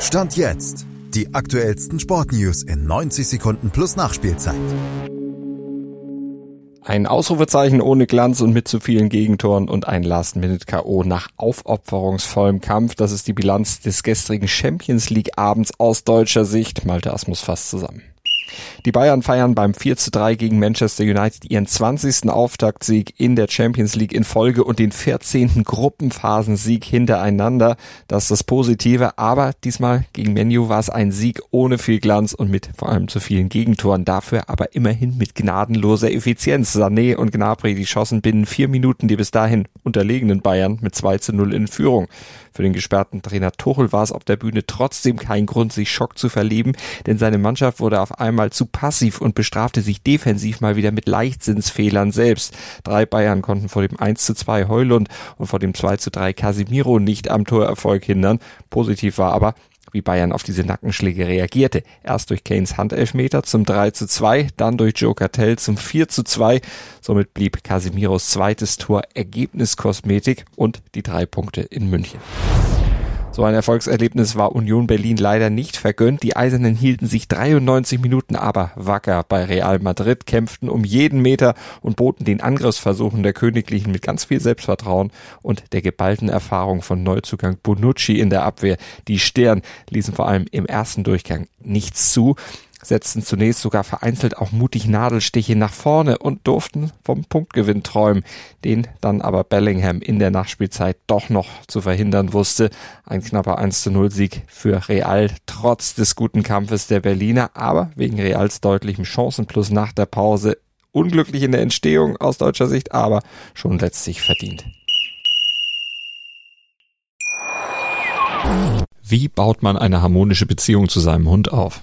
Stand jetzt. Die aktuellsten Sportnews in 90 Sekunden plus Nachspielzeit. Ein Ausrufezeichen ohne Glanz und mit zu vielen Gegentoren und ein Last-Minute-K.O. nach aufopferungsvollem Kampf. Das ist die Bilanz des gestrigen Champions League-Abends aus deutscher Sicht. Malte Asmus fasst zusammen. Die Bayern feiern beim 4 zu 3 gegen Manchester United ihren 20. Auftaktsieg in der Champions League in Folge und den 14. Gruppenphasensieg hintereinander. Das ist das Positive, aber diesmal gegen Menu war es ein Sieg ohne viel Glanz und mit vor allem zu vielen Gegentoren. Dafür aber immerhin mit gnadenloser Effizienz. Sané und Gnabry, die schossen binnen vier Minuten die bis dahin unterlegenen Bayern mit 2 zu 0 in Führung. Für den gesperrten Trainer Tuchel war es auf der Bühne trotzdem kein Grund, sich Schock zu verleben, denn seine Mannschaft wurde auf einmal zu passiv und bestrafte sich defensiv mal wieder mit Leichtsinnsfehlern selbst. Drei Bayern konnten vor dem 1 zu 2 Heulund und vor dem 2 zu 3 Casimiro nicht am Torerfolg hindern. Positiv war aber, wie Bayern auf diese Nackenschläge reagierte. Erst durch Kanes Handelfmeter zum 3 zu 2, dann durch Joe Cartell zum 4 zu 2. Somit blieb Casimiros zweites Tor Ergebniskosmetik und die drei Punkte in München. So ein Erfolgserlebnis war Union Berlin leider nicht vergönnt. Die Eisernen hielten sich 93 Minuten aber wacker bei Real Madrid, kämpften um jeden Meter und boten den Angriffsversuchen der Königlichen mit ganz viel Selbstvertrauen und der geballten Erfahrung von Neuzugang Bonucci in der Abwehr. Die Stern ließen vor allem im ersten Durchgang nichts zu setzten zunächst sogar vereinzelt auch mutig Nadelstiche nach vorne und durften vom Punktgewinn träumen, den dann aber Bellingham in der Nachspielzeit doch noch zu verhindern wusste. Ein knapper 1 zu 0 Sieg für Real, trotz des guten Kampfes der Berliner, aber wegen Reals deutlichem Chancenplus nach der Pause unglücklich in der Entstehung aus deutscher Sicht, aber schon letztlich verdient. Wie baut man eine harmonische Beziehung zu seinem Hund auf?